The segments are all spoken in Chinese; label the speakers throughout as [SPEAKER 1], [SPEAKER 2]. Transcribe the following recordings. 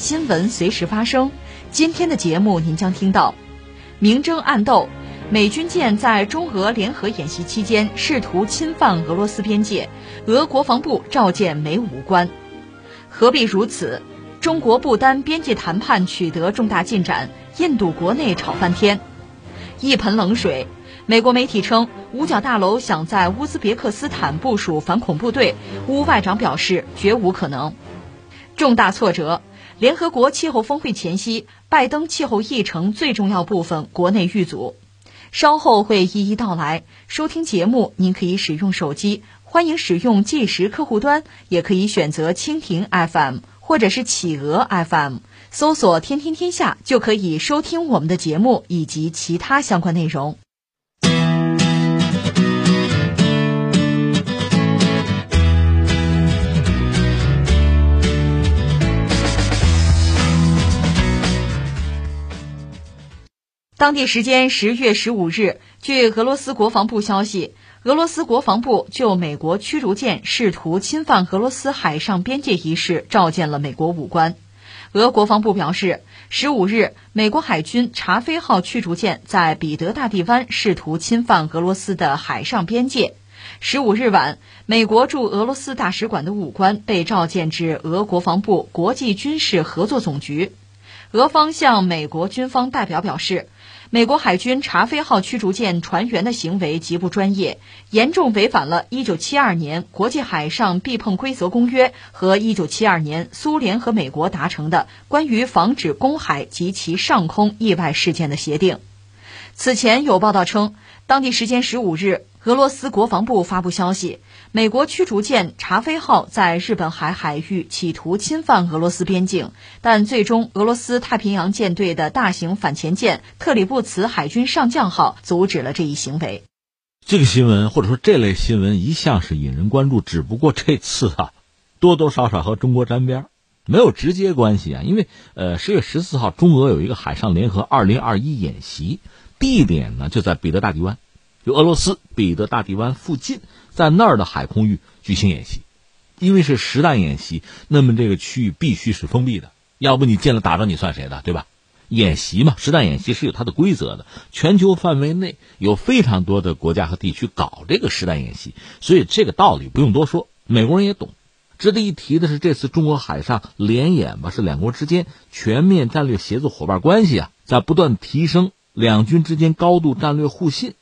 [SPEAKER 1] 新闻随时发生。今天的节目您将听到：明争暗斗，美军舰在中俄联合演习期间试图侵犯俄罗斯边界，俄国防部召见美武官。何必如此？中国不丹边界谈判取得重大进展，印度国内吵翻天。一盆冷水，美国媒体称五角大楼想在乌兹别克斯坦部署反恐部队，乌外长表示绝无可能。重大挫折，联合国气候峰会前夕，拜登气候议程最重要部分国内遇阻，稍后会一一道来。收听节目，您可以使用手机，欢迎使用计时客户端，也可以选择蜻蜓 FM。或者是企鹅 FM，搜索“天天天下”就可以收听我们的节目以及其他相关内容。当地时间十月十五日，据俄罗斯国防部消息。俄罗斯国防部就美国驱逐舰试图侵犯俄罗斯海上边界一事召见了美国武官。俄国防部表示，十五日，美国海军查菲号驱逐舰在彼得大帝湾试图侵犯俄罗斯的海上边界。十五日晚，美国驻俄罗斯大使馆的武官被召见至俄国防部国际军事合作总局。俄方向美国军方代表表示。美国海军查菲号驱逐舰船员的行为极不专业，严重违反了1972年国际海上避碰规则公约和1972年苏联和美国达成的关于防止公海及其上空意外事件的协定。此前有报道称，当地时间15日，俄罗斯国防部发布消息。美国驱逐舰查菲号在日本海海域企图侵犯俄罗斯边境，但最终俄罗斯太平洋舰队的大型反潜舰特里布茨海军上将号阻止了这一行为。
[SPEAKER 2] 这个新闻或者说这类新闻一向是引人关注，只不过这次啊，多多少少和中国沾边，没有直接关系啊。因为呃，十月十四号，中俄有一个海上联合二零二一演习，地点呢就在彼得大帝湾，就俄罗斯彼得大帝湾附近。在那儿的海空域举行演习，因为是实弹演习，那么这个区域必须是封闭的，要不你进来打着你算谁的，对吧？演习嘛，实弹演习是有它的规则的。全球范围内有非常多的国家和地区搞这个实弹演习，所以这个道理不用多说，美国人也懂。值得一提的是，这次中国海上联演吧，是两国之间全面战略协作伙伴关系啊，在不断提升两军之间高度战略互信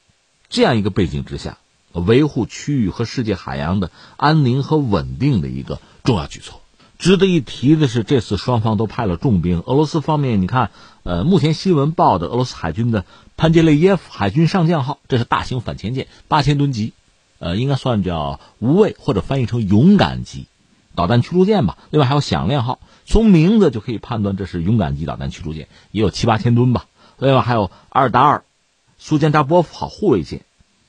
[SPEAKER 2] 这样一个背景之下。维护区域和世界海洋的安宁和稳定的一个重要举措。值得一提的是，这次双方都派了重兵。俄罗斯方面，你看，呃，目前新闻报的俄罗斯海军的潘杰列耶夫海军上将号，这是大型反潜舰，八千吨级，呃，应该算叫无畏或者翻译成勇敢级导弹驱逐舰吧。另外还有响亮号，从名字就可以判断这是勇敢级导弹驱逐舰，也有七八千吨吧。另外还有阿尔达尔苏坚扎波夫号护卫舰。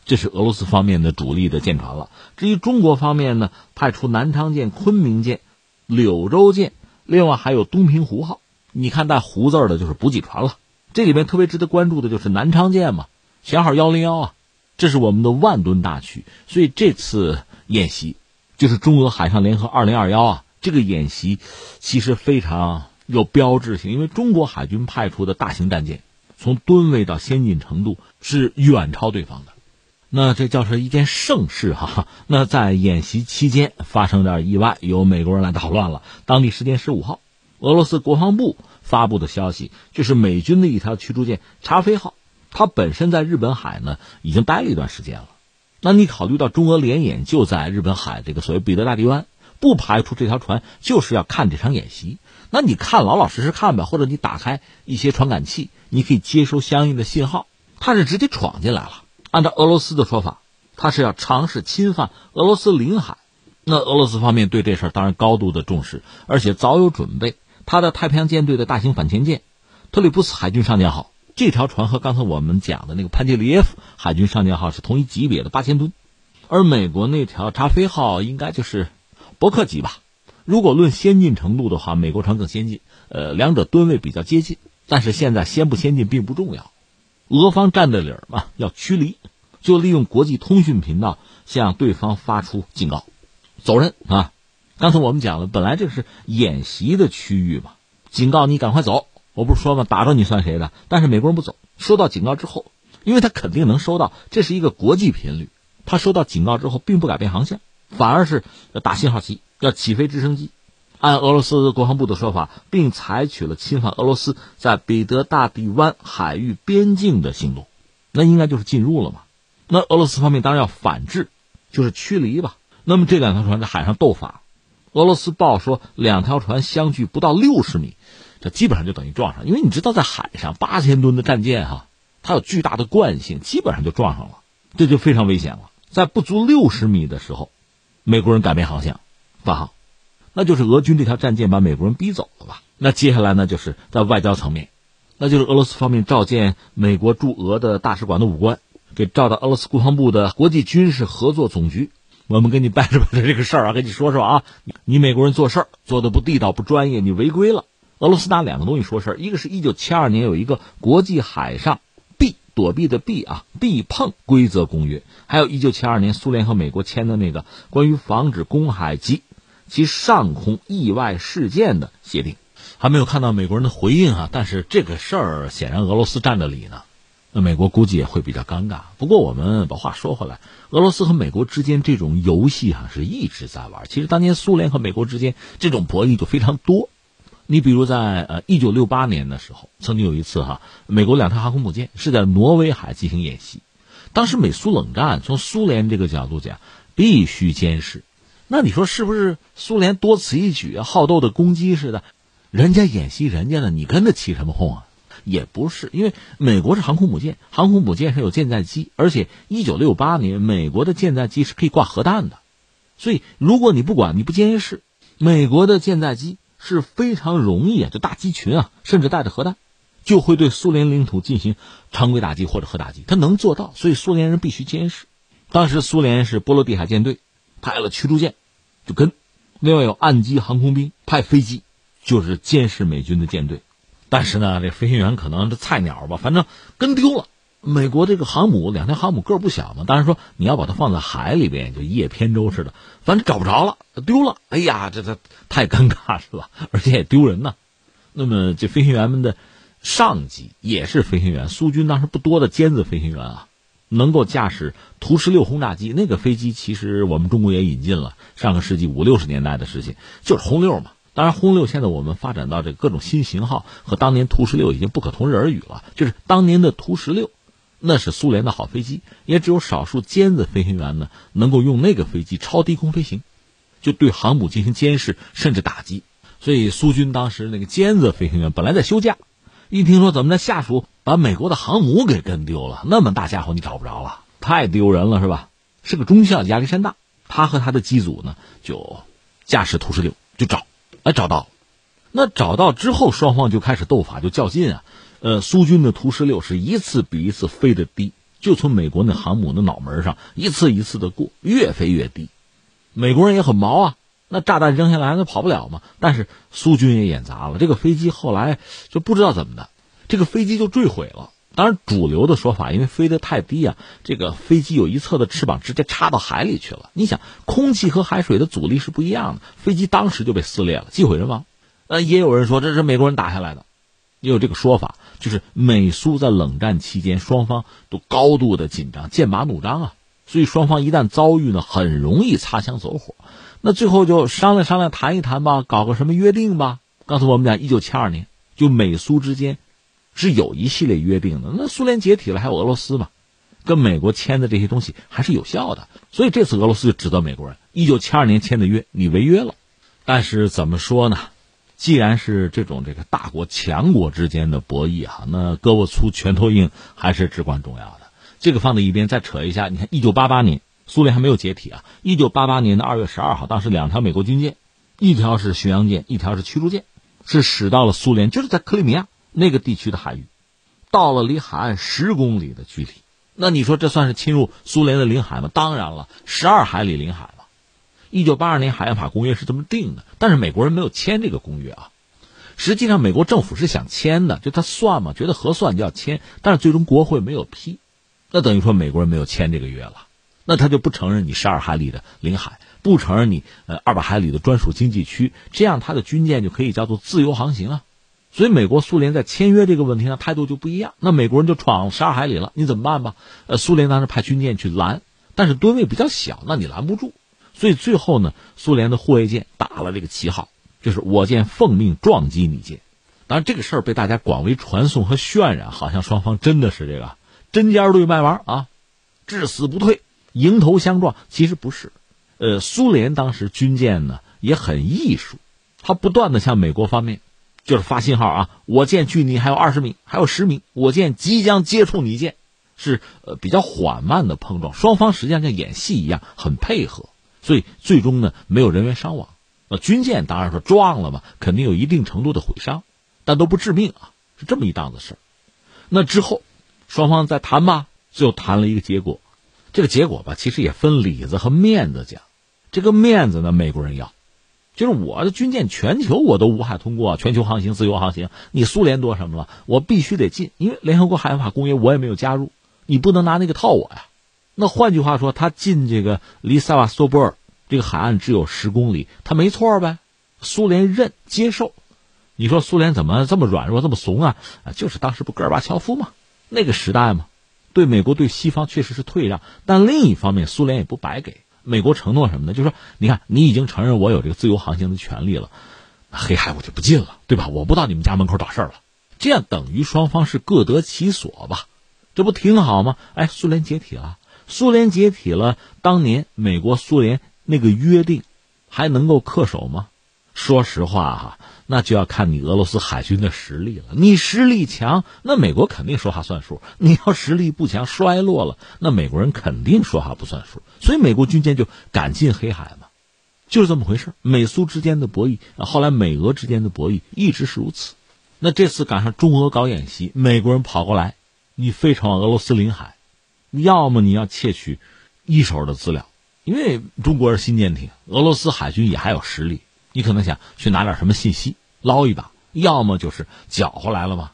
[SPEAKER 2] 这是俄罗斯方面的主力的舰船了。至于中国方面呢，派出南昌舰、昆明舰、柳州舰，另外还有东平湖号。你看带“湖”字的，就是补给船了。这里面特别值得关注的就是南昌舰嘛，舷号幺零幺啊，这是我们的万吨大驱。所以这次演习就是中俄海上联合二零二幺啊，这个演习其实非常有标志性，因为中国海军派出的大型战舰，从吨位到先进程度是远超对方的。那这叫是一件盛事哈。那在演习期间发生点意外，有美国人来捣乱了。当地时间十五号，俄罗斯国防部发布的消息，就是美军的一条驱逐舰查菲号，它本身在日本海呢已经待了一段时间了。那你考虑到中俄联演就在日本海这个所谓彼得大帝湾，不排除这条船就是要看这场演习。那你看老老实实看吧，或者你打开一些传感器，你可以接收相应的信号。它是直接闯进来了。按照俄罗斯的说法，他是要尝试侵犯俄罗斯领海。那俄罗斯方面对这事儿当然高度的重视，而且早有准备。他的太平洋舰队的大型反潜舰特里普斯海军上舰号，这条船和刚才我们讲的那个潘杰里耶夫海军上舰号是同一级别的八千吨，而美国那条查菲号应该就是伯克级吧。如果论先进程度的话，美国船更先进，呃，两者吨位比较接近。但是现在先不先进并不重要，俄方占的理儿嘛，要驱离，就利用国际通讯频道向对方发出警告，走人啊！刚才我们讲了，本来这是演习的区域嘛，警告你赶快走。我不是说嘛，打着你算谁的？但是美国人不走，收到警告之后，因为他肯定能收到，这是一个国际频率，他收到警告之后并不改变航线，反而是要打信号旗。要起飞直升机，按俄罗斯国防部的说法，并采取了侵犯俄罗斯在彼得大帝湾海域边境的行动，那应该就是进入了嘛？那俄罗斯方面当然要反制，就是驱离吧。那么这两条船在海上斗法，俄罗斯报说两条船相距不到六十米，这基本上就等于撞上，因为你知道在海上八千吨的战舰哈，它有巨大的惯性，基本上就撞上了，这就非常危险了。在不足六十米的时候，美国人改变航向。发号，那就是俄军这条战舰把美国人逼走了吧？那接下来呢，就是在外交层面，那就是俄罗斯方面召见美国驻俄的大使馆的武官，给召到俄罗斯国防部的国际军事合作总局，我们跟你掰扯掰扯这个事儿啊，跟你说说啊，你美国人做事儿做的不地道不专业，你违规了。俄罗斯拿两个东西说事儿，一个是一九七二年有一个国际海上躲避的避啊避碰规则公约，还有一九七二年苏联和美国签的那个关于防止公海及其上空意外事件的协定，还没有看到美国人的回应啊！但是这个事儿显然俄罗斯占着理呢，那美国估计也会比较尴尬。不过我们把话说回来，俄罗斯和美国之间这种游戏哈是一直在玩。其实当年苏联和美国之间这种博弈就非常多。你比如在呃一九六八年的时候，曾经有一次哈，美国两条航空母舰是在挪威海进行演习。当时美苏冷战，从苏联这个角度讲，必须监视。那你说是不是苏联多此一举？好斗的攻击似的，人家演习人家的，你跟着起什么哄啊？也不是，因为美国是航空母舰，航空母舰上有舰载机，而且一九六八年美国的舰载机是可以挂核弹的，所以如果你不管你不监视，美国的舰载机是非常容易啊，就大机群啊，甚至带着核弹，就会对苏联领土进行常规打击或者核打击，他能做到，所以苏联人必须监视。当时苏联是波罗的海舰队。派了驱逐舰，就跟另外有岸基航空兵派飞机，就是监视美军的舰队。但是呢，这飞行员可能这菜鸟吧，反正跟丢了。美国这个航母两条航母个儿不小嘛，当然说你要把它放在海里边，就一叶扁舟似的，反正找不着了，丢了。哎呀，这这太尴尬是吧？而且也丢人呐。那么这飞行员们的上级也是飞行员，苏军当时不多的尖子飞行员啊。能够驾驶图十六轰炸机，那个飞机其实我们中国也引进了，上个世纪五六十年代的事情，就是轰六嘛。当然，轰六现在我们发展到这各种新型号，和当年图十六已经不可同日而语了。就是当年的图十六，那是苏联的好飞机，也只有少数尖子飞行员呢，能够用那个飞机超低空飞行，就对航母进行监视甚至打击。所以苏军当时那个尖子飞行员本来在休假。一听说怎么的下属把美国的航母给跟丢了，那么大家伙你找不着了，太丢人了是吧？是个中校亚历山大，他和他的机组呢就驾驶图十六就找，哎找到，那找到之后双方就开始斗法就较劲啊，呃苏军的图十六是一次比一次飞得低，就从美国那航母的脑门上一次一次的过，越飞越低，美国人也很毛啊。那炸弹扔下来，那跑不了嘛。但是苏军也演砸了，这个飞机后来就不知道怎么的，这个飞机就坠毁了。当然，主流的说法，因为飞得太低啊，这个飞机有一侧的翅膀直接插到海里去了。你想，空气和海水的阻力是不一样的，飞机当时就被撕裂了，机毁人亡。呃，也有人说这是美国人打下来的，也有这个说法，就是美苏在冷战期间双方都高度的紧张，剑拔弩张啊，所以双方一旦遭遇呢，很容易擦枪走火。那最后就商量商量，谈一谈吧，搞个什么约定吧。刚才我们讲，一九七二年，就美苏之间是有一系列约定的。那苏联解体了，还有俄罗斯嘛，跟美国签的这些东西还是有效的。所以这次俄罗斯就指责美国人，一九七二年签的约你违约了。但是怎么说呢？既然是这种这个大国强国之间的博弈啊，那胳膊粗拳头硬还是至关重要的。这个放在一边，再扯一下，你看一九八八年。苏联还没有解体啊！一九八八年的二月十二号，当时两条美国军舰，一条是巡洋舰，一条是驱逐舰，是驶到了苏联，就是在克里米亚那个地区的海域，到了离海岸十公里的距离。那你说这算是侵入苏联的领海吗？当然了，十二海里领海。一九八二年海洋法公约是这么定的，但是美国人没有签这个公约啊。实际上，美国政府是想签的，就他算嘛，觉得合算就要签，但是最终国会没有批，那等于说美国人没有签这个约了，那他就不承认你十二海里的领海，不承认你呃二百海里的专属经济区，这样他的军舰就可以叫做自由航行啊。所以，美国苏联在签约这个问题上态度就不一样。那美国人就闯十二海里了，你怎么办吧？呃，苏联当时派军舰去拦，但是吨位比较小，那你拦不住。所以最后呢，苏联的护卫舰打了这个旗号。就是我舰奉命撞击你舰，当然这个事儿被大家广为传颂和渲染，好像双方真的是这个针尖对麦芒啊，至死不退，迎头相撞。其实不是，呃，苏联当时军舰呢也很艺术，它不断的向美国方面就是发信号啊，我舰距你还有二十米，还有十米，我舰即将接触你舰，是呃比较缓慢的碰撞，双方实际上像演戏一样很配合，所以最终呢没有人员伤亡。那军舰当然说撞了嘛，肯定有一定程度的毁伤，但都不致命啊，是这么一档子事那之后，双方再谈吧，最后谈了一个结果。这个结果吧，其实也分里子和面子讲。这个面子呢，美国人要，就是我的军舰全球我都无海通过，全球航行自由航行。你苏联多什么了？我必须得进，因为联合国海洋法公约我也没有加入，你不能拿那个套我呀。那换句话说，他进这个离萨瓦斯托波尔。这个海岸只有十公里，他没错呗。苏联认接受，你说苏联怎么这么软弱、这么怂啊？啊，就是当时不戈尔巴乔夫嘛，那个时代嘛，对美国、对西方确实是退让。但另一方面，苏联也不白给美国承诺什么呢？就说，你看，你已经承认我有这个自由航行的权利了，黑海我就不进了，对吧？我不到你们家门口找事儿了。这样等于双方是各得其所吧？这不挺好吗？哎，苏联解体了，苏联解体了，当年美国、苏联。那个约定还能够恪守吗？说实话哈，那就要看你俄罗斯海军的实力了。你实力强，那美国肯定说话算数；你要实力不强，衰落了，那美国人肯定说话不算数。所以美国军舰就敢进黑海嘛，就是这么回事。美苏之间的博弈，后来美俄之间的博弈一直是如此。那这次赶上中俄搞演习，美国人跑过来，你飞闯俄罗斯领海，要么你要窃取一手的资料。因为中国是新舰艇，俄罗斯海军也还有实力，你可能想去拿点什么信息捞一把，要么就是搅和来了嘛。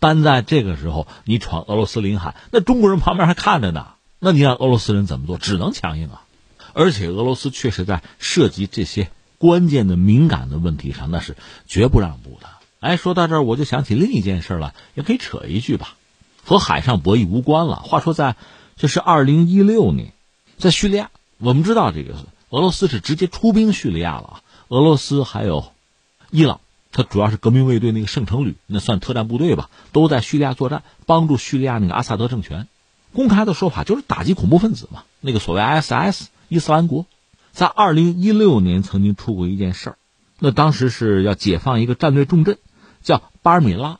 [SPEAKER 2] 单在这个时候你闯俄罗斯领海，那中国人旁边还看着呢，那你让俄罗斯人怎么做？只能强硬啊！而且俄罗斯确实在涉及这些关键的敏感的问题上，那是绝不让步的。哎，说到这儿我就想起另一件事了，也可以扯一句吧，和海上博弈无关了。话说在这是二零一六年，在叙利亚。我们知道，这个俄罗斯是直接出兵叙利亚了啊。俄罗斯还有伊朗，它主要是革命卫队那个圣城旅，那算特战部队吧，都在叙利亚作战，帮助叙利亚那个阿萨德政权。公开的说法就是打击恐怖分子嘛。那个所谓 ISS 伊斯兰国，在二零一六年曾经出过一件事儿，那当时是要解放一个战略重镇，叫巴尔米拉。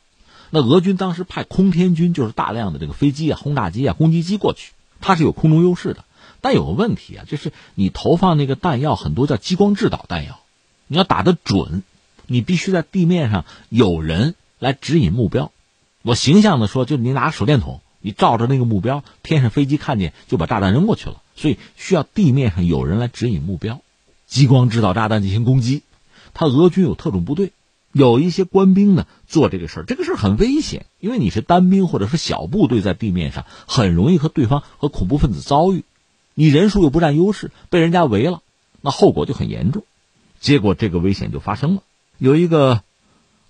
[SPEAKER 2] 那俄军当时派空天军，就是大量的这个飞机啊、轰炸机啊、攻击机过去，它是有空中优势的。但有个问题啊，就是你投放那个弹药很多叫激光制导弹药，你要打得准，你必须在地面上有人来指引目标。我形象的说，就你拿手电筒，你照着那个目标，天上飞机看见就把炸弹扔过去了，所以需要地面上有人来指引目标，激光制导炸弹进行攻击。他俄军有特种部队，有一些官兵呢做这个事儿，这个事儿很危险，因为你是单兵或者是小部队在地面上，很容易和对方和恐怖分子遭遇。你人数又不占优势，被人家围了，那后果就很严重。结果这个危险就发生了。有一个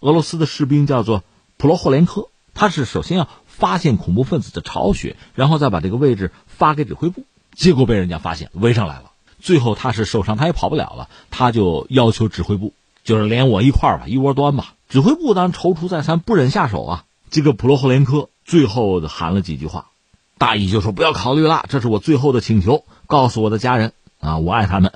[SPEAKER 2] 俄罗斯的士兵叫做普罗霍连科，他是首先要发现恐怖分子的巢穴，然后再把这个位置发给指挥部。结果被人家发现，围上来了。最后他是受伤，他也跑不了了，他就要求指挥部，就是连我一块儿吧，一窝端吧。指挥部当踌躇再三，不忍下手啊。这个普罗霍连科最后喊了几句话。大意就说不要考虑了，这是我最后的请求。告诉我的家人啊，我爱他们，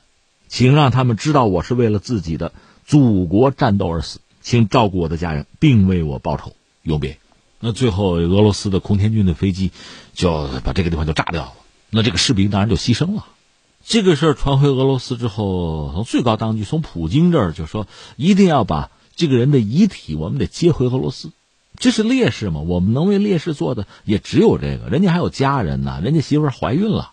[SPEAKER 2] 请让他们知道我是为了自己的祖国战斗而死，请照顾我的家人，并为我报仇。永别。那最后，俄罗斯的空天军的飞机就把这个地方就炸掉了。那这个士兵当然就牺牲了。这个事儿传回俄罗斯之后，从最高当局，从普京这儿就说一定要把这个人的遗体我们得接回俄罗斯，这是烈士嘛？我们能为烈士做的也只有这个。人家还有家人呢，人家媳妇怀孕了，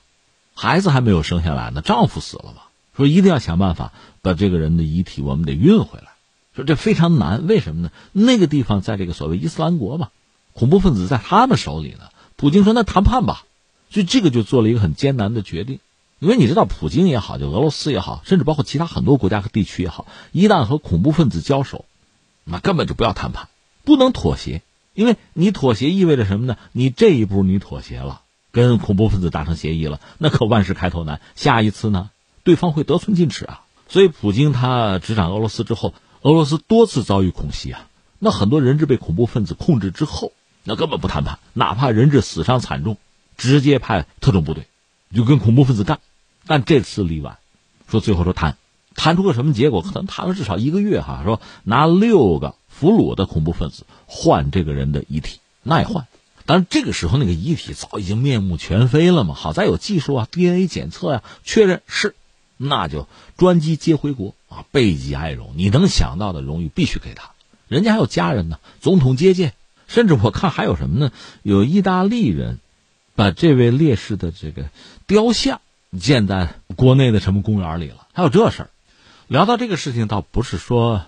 [SPEAKER 2] 孩子还没有生下来呢，丈夫死了嘛，说一定要想办法把这个人的遗体我们得运回来。说这非常难，为什么呢？那个地方在这个所谓伊斯兰国嘛，恐怖分子在他们手里呢。普京说：“那谈判吧。”所以这个就做了一个很艰难的决定。因为你知道，普京也好，就俄罗斯也好，甚至包括其他很多国家和地区也好，一旦和恐怖分子交手，那根本就不要谈判，不能妥协。因为你妥协意味着什么呢？你这一步你妥协了，跟恐怖分子达成协议了，那可万事开头难。下一次呢，对方会得寸进尺啊。所以，普京他执掌俄罗斯之后，俄罗斯多次遭遇恐袭啊。那很多人质被恐怖分子控制之后，那根本不谈判，哪怕人质死伤惨重，直接派特种部队就跟恐怖分子干。但这次例外，说最后说谈，谈出个什么结果？可能谈了至少一个月哈。说拿六个俘虏的恐怖分子换这个人的遗体，那也换。但是这个时候那个遗体早已经面目全非了嘛。好在有技术啊，DNA 检测呀，确认是，那就专机接回国啊，备极哀荣。你能想到的荣誉必须给他，人家还有家人呢，总统接见，甚至我看还有什么呢？有意大利人把这位烈士的这个雕像。建在国内的什么公园里了？还有这事儿。聊到这个事情，倒不是说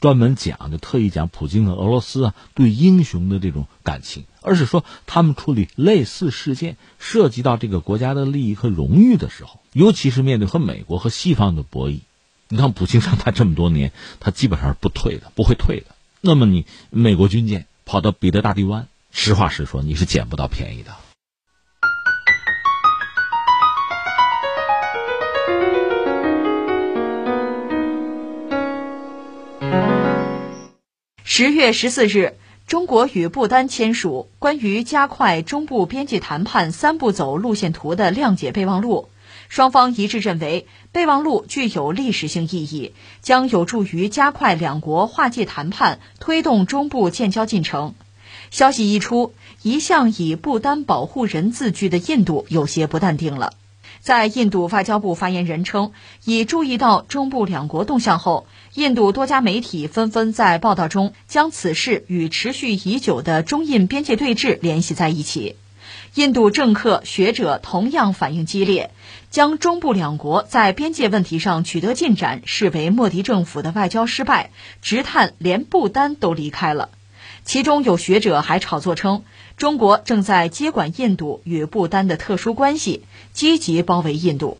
[SPEAKER 2] 专门讲，就特意讲普京和俄罗斯啊对英雄的这种感情，而是说他们处理类似事件，涉及到这个国家的利益和荣誉的时候，尤其是面对和美国和西方的博弈。你看，普京上台这么多年，他基本上是不退的，不会退的。那么，你美国军舰跑到彼得大帝湾，实话实说，你是捡不到便宜的。
[SPEAKER 1] 十月十四日，中国与不丹签署关于加快中部边界谈判三步走路线图的谅解备忘录。双方一致认为，备忘录具有历史性意义，将有助于加快两国划界谈判，推动中部建交进程。消息一出，一向以不丹保护人自居的印度有些不淡定了。在印度外交部发言人称，已注意到中部两国动向后，印度多家媒体纷纷在报道中将此事与持续已久的中印边界对峙联系在一起。印度政客、学者同样反应激烈，将中部两国在边界问题上取得进展视为莫迪政府的外交失败，直叹连不丹都离开了。其中有学者还炒作称，中国正在接管印度与不丹的特殊关系，积极包围印度。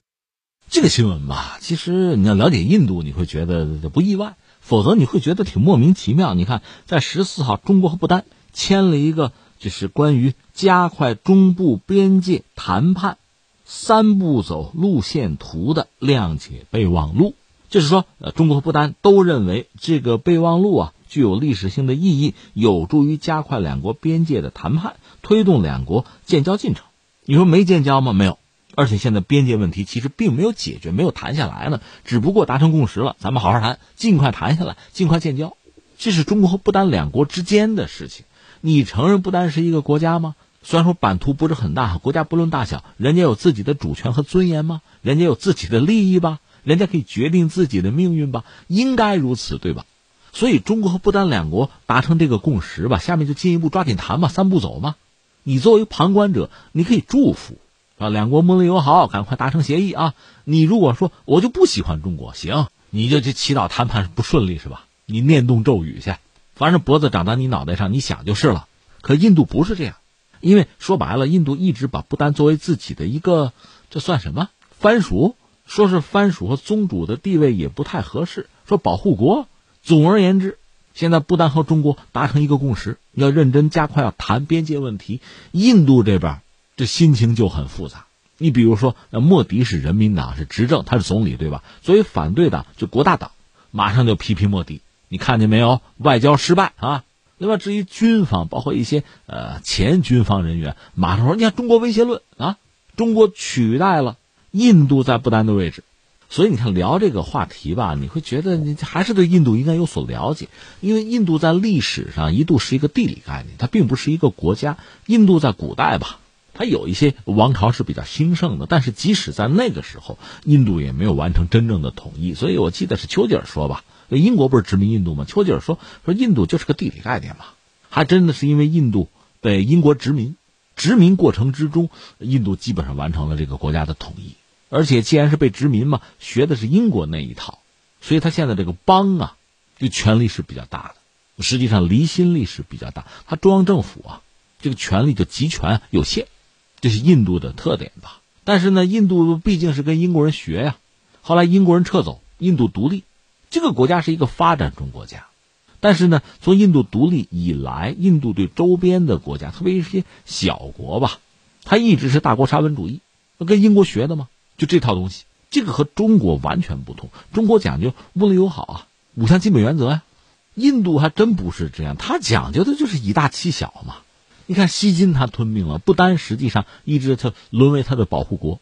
[SPEAKER 2] 这个新闻吧，其实你要了解印度，你会觉得不意外；否则你会觉得挺莫名其妙。你看，在十四号，中国和不丹签了一个就是关于加快中部边界谈判三步走路线图的谅解备忘录。就是说，呃，中国和不丹都认为这个备忘录啊。具有历史性的意义，有助于加快两国边界的谈判，推动两国建交进程。你说没建交吗？没有，而且现在边界问题其实并没有解决，没有谈下来呢。只不过达成共识了，咱们好好谈，尽快谈下来，尽快建交。这是中国和不丹两国之间的事情。你承认不丹是一个国家吗？虽然说版图不是很大，国家不论大小，人家有自己的主权和尊严吗？人家有自己的利益吧？人家可以决定自己的命运吧？应该如此，对吧？所以，中国和不丹两国达成这个共识吧，下面就进一步抓紧谈吧，三步走嘛。你作为旁观者，你可以祝福，啊，两国睦邻友好，赶快达成协议啊。你如果说我就不喜欢中国，行，你就去祈祷谈判不顺利是吧？你念动咒语去，反正脖子长在你脑袋上，你想就是了。可印度不是这样，因为说白了，印度一直把不丹作为自己的一个，这算什么藩属？说是藩属和宗主的地位也不太合适，说保护国。总而言之，现在不丹和中国达成一个共识，要认真加快要谈边界问题。印度这边这心情就很复杂。你比如说，莫迪是人民党是执政，他是总理对吧？作为反对党就国大党，马上就批评莫迪。你看见没有？外交失败啊！那么至于军方，包括一些呃前军方人员，马上说：“你看中国威胁论啊，中国取代了印度在不丹的位置。”所以你看聊这个话题吧，你会觉得你还是对印度应该有所了解，因为印度在历史上一度是一个地理概念，它并不是一个国家。印度在古代吧，它有一些王朝是比较兴盛的，但是即使在那个时候，印度也没有完成真正的统一。所以我记得是丘吉尔说吧，英国不是殖民印度吗？丘吉尔说说印度就是个地理概念嘛，还真的是因为印度被英国殖民，殖民过程之中，印度基本上完成了这个国家的统一。而且既然是被殖民嘛，学的是英国那一套，所以他现在这个邦啊，就权力是比较大的，实际上离心力是比较大，他中央政府啊，这个权力就集权有限。这是印度的特点吧？但是呢，印度毕竟是跟英国人学呀。后来英国人撤走，印度独立，这个国家是一个发展中国家。但是呢，从印度独立以来，印度对周边的国家，特别一些小国吧，它一直是大国沙文主义，跟英国学的嘛，就这套东西。这个和中国完全不同。中国讲究睦邻友好啊，五项基本原则呀。印度还真不是这样，它讲究的就是以大欺小嘛。你看，西金他吞并了，不丹实际上一直他沦为他的保护国，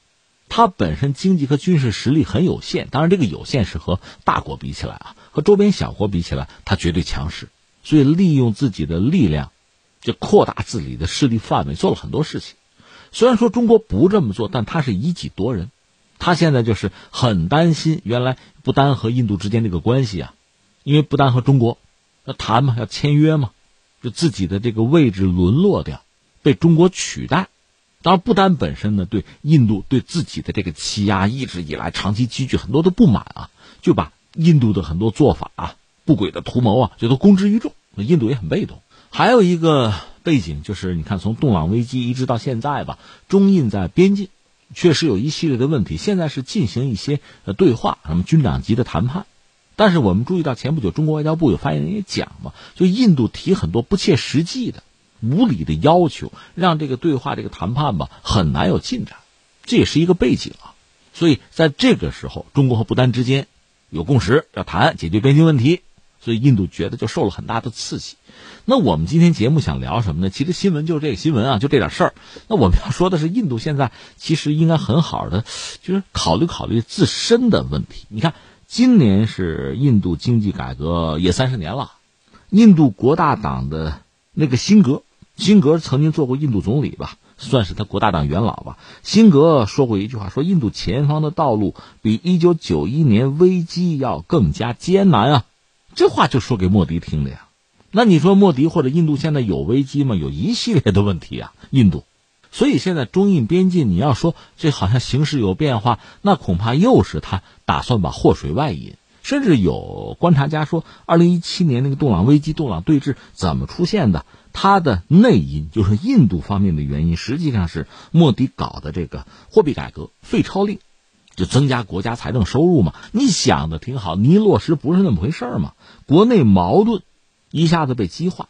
[SPEAKER 2] 他本身经济和军事实力很有限，当然这个有限是和大国比起来啊，和周边小国比起来，他绝对强势，所以利用自己的力量，就扩大自己的势力范围，做了很多事情。虽然说中国不这么做，但他是以己夺人，他现在就是很担心原来不丹和印度之间这个关系啊，因为不丹和中国要谈嘛，要签约嘛。就自己的这个位置沦落掉，被中国取代。当然，不丹本身呢，对印度对自己的这个欺压，一直以来长期积聚很多的不满啊，就把印度的很多做法啊、不轨的图谋啊，就都公之于众。印度也很被动。还有一个背景就是，你看从洞朗危机一直到现在吧，中印在边境确实有一系列的问题。现在是进行一些呃对话，什么军长级的谈判。但是我们注意到，前不久中国外交部有发言人也讲嘛，就印度提很多不切实际的、无理的要求，让这个对话、这个谈判吧很难有进展，这也是一个背景啊。所以在这个时候，中国和不丹之间有共识，要谈解决边境问题，所以印度觉得就受了很大的刺激。那我们今天节目想聊什么呢？其实新闻就是这个新闻啊，就这点事儿。那我们要说的是，印度现在其实应该很好的，就是考虑考虑自身的问题。你看。今年是印度经济改革也三十年了，印度国大党的那个辛格，辛格曾经做过印度总理吧，算是他国大党元老吧。辛格说过一句话，说印度前方的道路比一九九一年危机要更加艰难啊，这话就说给莫迪听的呀。那你说莫迪或者印度现在有危机吗？有一系列的问题啊，印度。所以现在中印边境，你要说这好像形势有变化，那恐怕又是他打算把祸水外引。甚至有观察家说，二零一七年那个洞朗危机、洞朗对峙怎么出现的？它的内因就是印度方面的原因，实际上是莫迪搞的这个货币改革、废钞令，就增加国家财政收入嘛。你想的挺好，你一落实不是那么回事嘛。国内矛盾一下子被激化，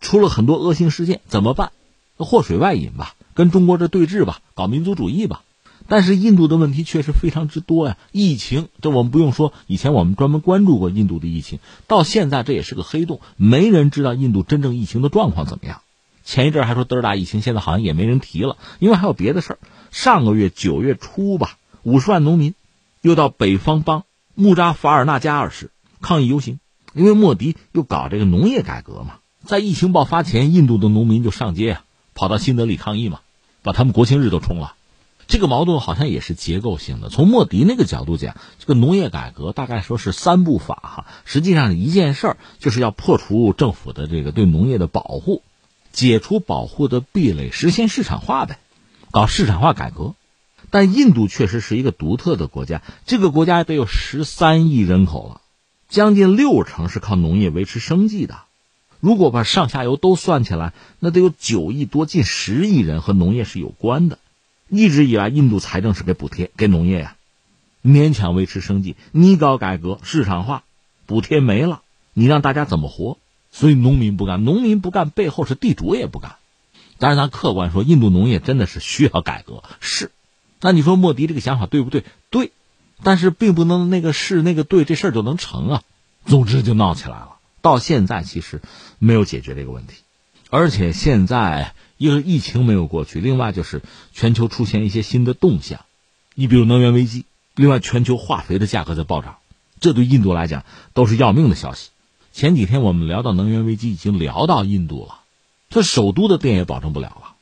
[SPEAKER 2] 出了很多恶性事件，怎么办？祸水外引吧。跟中国这对峙吧，搞民族主义吧，但是印度的问题确实非常之多呀。疫情，这我们不用说，以前我们专门关注过印度的疫情，到现在这也是个黑洞，没人知道印度真正疫情的状况怎么样。前一阵还说嘚儿大疫情，现在好像也没人提了，因为还有别的事儿。上个月九月初吧，五十万农民又到北方邦穆扎法尔纳加尔市抗议游行，因为莫迪又搞这个农业改革嘛。在疫情爆发前，印度的农民就上街啊，跑到新德里抗议嘛。把他们国庆日都冲了，这个矛盾好像也是结构性的。从莫迪那个角度讲，这个农业改革大概说是三步法哈，实际上一件事儿就是要破除政府的这个对农业的保护，解除保护的壁垒，实现市场化呗，搞市场化改革。但印度确实是一个独特的国家，这个国家得有十三亿人口了，将近六成是靠农业维持生计的。如果把上下游都算起来，那得有九亿多，近十亿人和农业是有关的。一直以来，印度财政是给补贴给农业呀，勉强维持生计。你搞改革市场化，补贴没了，你让大家怎么活？所以农民不干，农民不干，背后是地主也不干。但是咱客观说，印度农业真的是需要改革，是。那你说莫迪这个想法对不对？对，但是并不能那个是那个对，这事儿就能成啊。总之就闹起来了。到现在其实没有解决这个问题，而且现在一个疫情没有过去，另外就是全球出现一些新的动向，你比如能源危机，另外全球化肥的价格在暴涨，这对印度来讲都是要命的消息。前几天我们聊到能源危机，已经聊到印度了，它首都的电也保证不了了，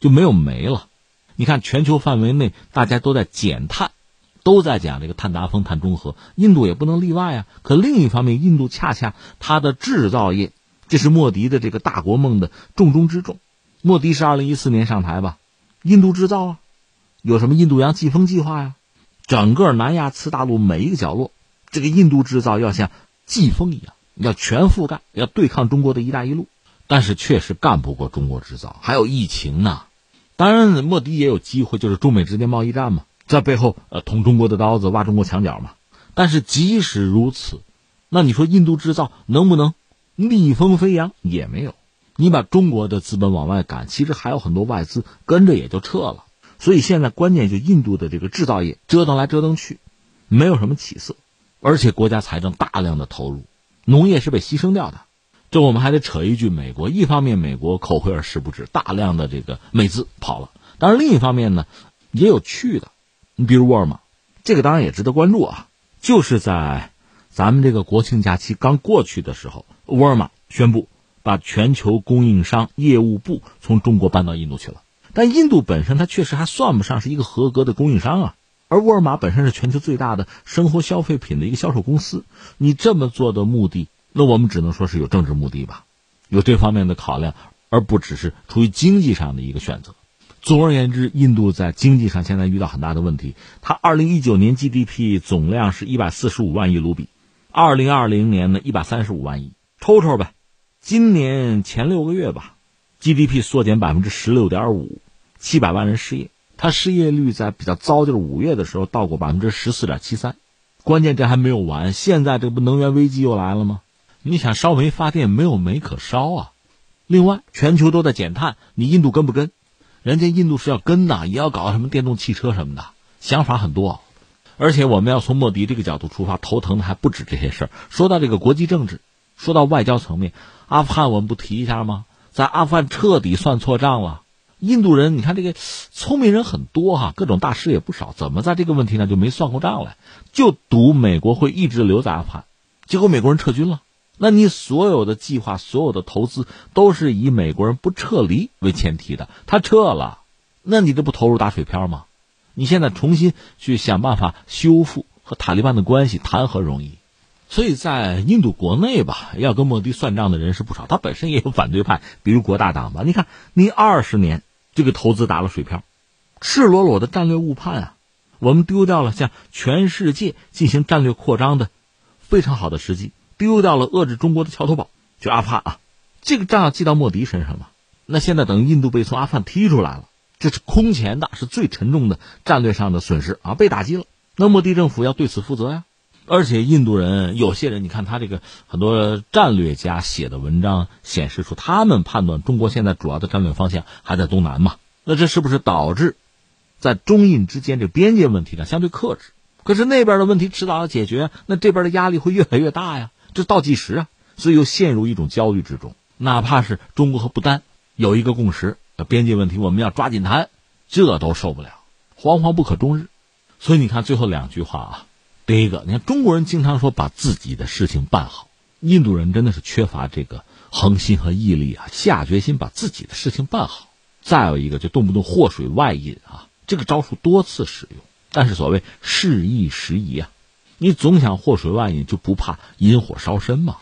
[SPEAKER 2] 就没有煤了，你看，全球范围内大家都在减碳，都在讲这个碳达峰、碳中和，印度也不能例外啊。可另一方面，印度恰恰它的制造业，这是莫迪的这个大国梦的重中之重。莫迪是二零一四年上台吧？印度制造啊，有什么印度洋季风计划呀？整个南亚次大陆每一个角落，这个印度制造要像季风一样，要全覆盖，要对抗中国的一带一路。但是确实干不过中国制造，还有疫情呢。当然，莫迪也有机会，就是中美之间贸易战嘛，在背后呃捅中国的刀子，挖中国墙角嘛。但是即使如此，那你说印度制造能不能逆风飞扬？也没有。你把中国的资本往外赶，其实还有很多外资跟着也就撤了。所以现在关键就印度的这个制造业折腾来折腾去，没有什么起色，而且国家财政大量的投入，农业是被牺牲掉的。这我们还得扯一句，美国一方面美国口惠而实不至，大量的这个美资跑了；当然另一方面呢，也有去的，你比如沃尔玛，这个当然也值得关注啊。就是在咱们这个国庆假期刚过去的时候，沃尔玛宣布把全球供应商业务部从中国搬到印度去了。但印度本身它确实还算不上是一个合格的供应商啊，而沃尔玛本身是全球最大的生活消费品的一个销售公司，你这么做的目的。那我们只能说是有政治目的吧，有这方面的考量，而不只是出于经济上的一个选择。总而言之，印度在经济上现在遇到很大的问题。它二零一九年 GDP 总量是一百四十五万亿卢比，二零二零年呢一百三十五万亿，抽抽呗。今年前六个月吧，GDP 缩减百分之十六点五，七百万人失业。它失业率在比较糟，就是五月的时候到过百分之十四点七三。关键这还没有完，现在这不能源危机又来了吗？你想烧煤发电没有煤可烧啊！另外，全球都在减碳，你印度跟不跟？人家印度是要跟的，也要搞什么电动汽车什么的，想法很多。而且我们要从莫迪这个角度出发，头疼的还不止这些事儿。说到这个国际政治，说到外交层面，阿富汗我们不提一下吗？在阿富汗彻底算错账了。印度人，你看这个聪明人很多哈，各种大师也不少，怎么在这个问题上就没算过账来？就赌美国会一直留在阿富汗，结果美国人撤军了。那你所有的计划、所有的投资都是以美国人不撤离为前提的，他撤了，那你这不投入打水漂吗？你现在重新去想办法修复和塔利班的关系，谈何容易？所以在印度国内吧，要跟莫迪算账的人是不少，他本身也有反对派，比如国大党吧。你看，你二十年这个投资打了水漂，赤裸裸的战略误判啊！我们丢掉了向全世界进行战略扩张的非常好的时机。丢掉了遏制中国的桥头堡，就阿富汗啊，这个账要记到莫迪身上吧？那现在等于印度被从阿富汗踢出来了，这是空前的，是最沉重的战略上的损失啊，被打击了。那莫迪政府要对此负责呀。而且印度人有些人，你看他这个很多战略家写的文章显示出，他们判断中国现在主要的战略方向还在东南嘛？那这是不是导致在中印之间这边界问题上相对克制？可是那边的问题迟早要解决，那这边的压力会越来越大呀。这倒计时啊，所以又陷入一种焦虑之中。哪怕是中国和不丹有一个共识，边界问题我们要抓紧谈，这都受不了，惶惶不可终日。所以你看最后两句话啊，第一个，你看中国人经常说把自己的事情办好，印度人真的是缺乏这个恒心和毅力啊，下决心把自己的事情办好。再有一个，就动不动祸水外引啊，这个招数多次使用，但是所谓适易时移啊。你总想祸水外引，就不怕引火烧身吗？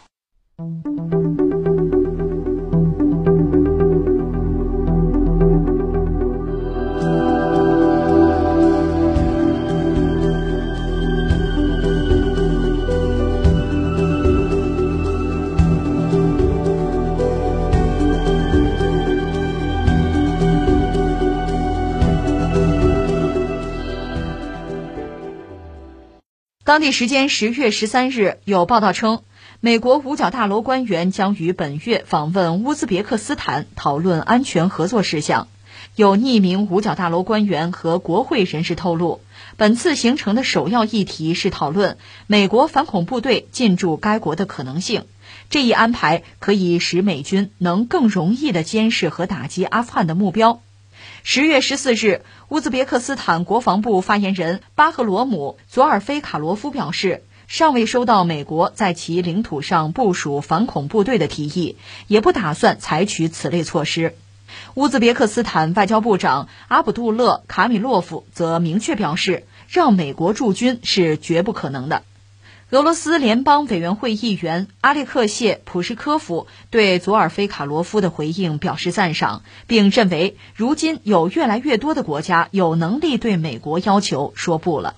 [SPEAKER 1] 当地时间十月十三日，有报道称，美国五角大楼官员将于本月访问乌兹别克斯坦，讨论安全合作事项。有匿名五角大楼官员和国会人士透露，本次行程的首要议题是讨论美国反恐部队进驻该国的可能性。这一安排可以使美军能更容易地监视和打击阿富汗的目标。十月十四日，乌兹别克斯坦国防部发言人巴赫罗姆·佐尔菲卡罗夫表示，尚未收到美国在其领土上部署反恐部队的提议，也不打算采取此类措施。乌兹别克斯坦外交部长阿卜杜勒·卡米洛夫则明确表示，让美国驻军是绝不可能的。俄罗斯联邦委员会议员阿列克谢·普什科夫对佐尔菲卡罗夫的回应表示赞赏，并认为，如今有越来越多的国家有能力对美国要求说不了。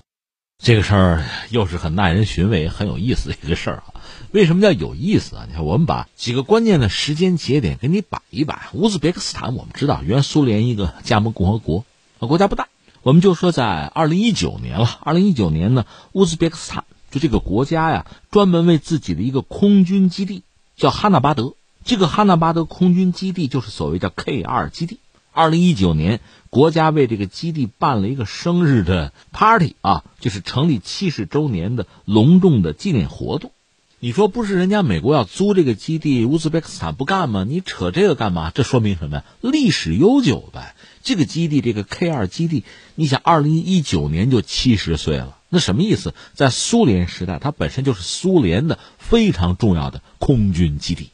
[SPEAKER 2] 这个事儿又是很耐人寻味、很有意思的一个事儿啊。为什么叫有意思啊？你看，我们把几个关键的时间节点给你摆一摆。乌兹别克斯坦，我们知道原苏联一个加盟共和国，国家不大。我们就说在二零一九年了，二零一九年呢，乌兹别克斯坦就这个国家呀，专门为自己的一个空军基地叫哈纳巴德。这个哈纳巴德空军基地就是所谓叫 K 二基地。二零一九年，国家为这个基地办了一个生日的 party 啊，就是成立七十周年的隆重的纪念活动。你说不是人家美国要租这个基地，乌兹别克斯坦不干吗？你扯这个干嘛？这说明什么呀？历史悠久呗。这个基地，这个 K 二基地，你想，二零一九年就七十岁了，那什么意思？在苏联时代，它本身就是苏联的非常重要的空军基地，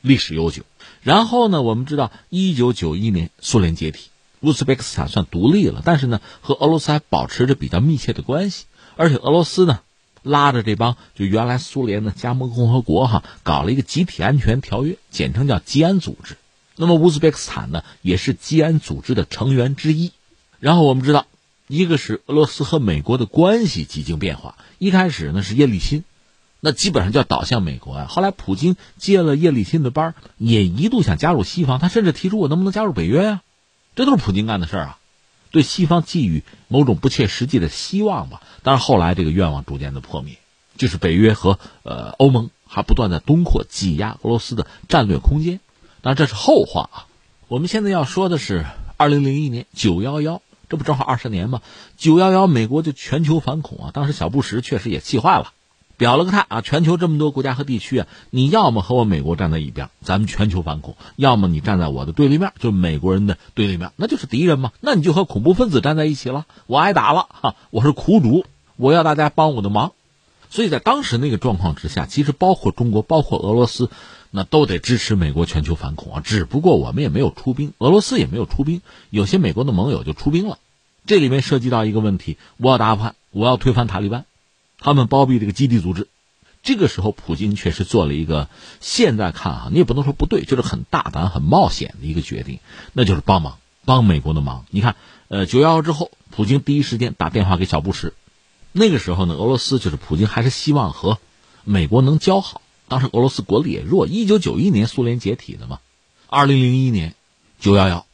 [SPEAKER 2] 历史悠久。然后呢，我们知道，一九九一年苏联解体，乌兹别克斯坦算独立了，但是呢，和俄罗斯还保持着比较密切的关系，而且俄罗斯呢。拉着这帮就原来苏联的加盟共和国哈，搞了一个集体安全条约，简称叫吉安组织。那么乌兹别克斯坦呢，也是吉安组织的成员之一。然后我们知道，一个是俄罗斯和美国的关系几经变化。一开始呢是叶利钦，那基本上就要倒向美国啊。后来普京接了叶利钦的班，也一度想加入西方，他甚至提出我能不能加入北约呀？这都是普京干的事儿啊。对西方寄予某种不切实际的希望吧，但是后来这个愿望逐渐的破灭，就是北约和呃欧盟还不断的东扩，挤压俄罗斯的战略空间。当然这是后话啊，我们现在要说的是二零零一年九幺幺，这不正好二十年吗？九幺幺美国就全球反恐啊，当时小布什确实也气坏了。表了个态啊！全球这么多国家和地区啊，你要么和我美国站在一边，咱们全球反恐；要么你站在我的对立面，就是美国人的对立面，那就是敌人嘛。那你就和恐怖分子站在一起了。我挨打了哈，我是苦主，我要大家帮我的忙。所以在当时那个状况之下，其实包括中国、包括俄罗斯，那都得支持美国全球反恐啊。只不过我们也没有出兵，俄罗斯也没有出兵，有些美国的盟友就出兵了。这里面涉及到一个问题：我要打阿富汗，我要推翻塔利班。他们包庇这个基地组织，这个时候普京确实做了一个，现在看啊，你也不能说不对，就是很大胆、很冒险的一个决定，那就是帮忙，帮美国的忙。你看，呃，九幺幺之后，普京第一时间打电话给小布什，那个时候呢，俄罗斯就是普京还是希望和美国能交好。当时俄罗斯国力也弱，一九九一年苏联解体的嘛，二零零一年九幺幺，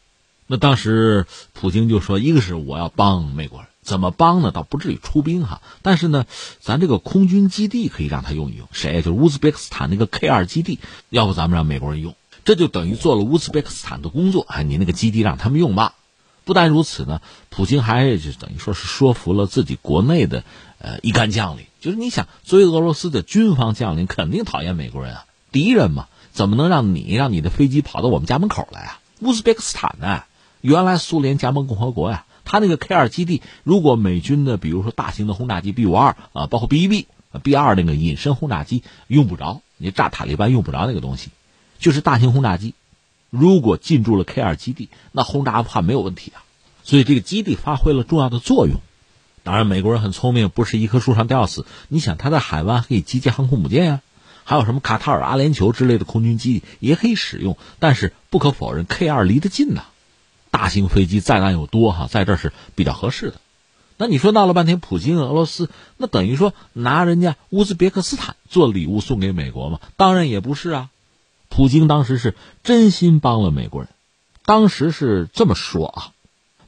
[SPEAKER 2] 那当时普京就说，一个是我要帮美国人。怎么帮呢？倒不至于出兵哈，但是呢，咱这个空军基地可以让他用一用。谁？就是乌兹别克斯坦那个 K 二基地，要不咱们让美国人用，这就等于做了乌兹别克斯坦的工作。哎，你那个基地让他们用吧。不但如此呢，普京还就等于说是说服了自己国内的呃一干将领。就是你想，作为俄罗斯的军方将领，肯定讨厌美国人啊，敌人嘛，怎么能让你让你的飞机跑到我们家门口来啊？乌兹别克斯坦呢，原来苏联加盟共和国呀。他那个 K 二基地，如果美军的，比如说大型的轰炸机 B 五二啊，包括 B 一 B、B 二那个隐身轰炸机用不着，你炸塔利班用不着那个东西，就是大型轰炸机，如果进驻了 K 二基地，那轰炸阿富汗没有问题啊。所以这个基地发挥了重要的作用。当然，美国人很聪明，不是一棵树上吊死。你想，他在海湾可以集结航空母舰呀，还有什么卡塔尔、阿联酋之类的空军基地也可以使用。但是不可否认，K 二离得近呐。大型飞机载弹又多哈，在这是比较合适的。那你说闹了半天，普京俄罗斯那等于说拿人家乌兹别克斯坦做礼物送给美国吗？当然也不是啊。普京当时是真心帮了美国人，当时是这么说啊。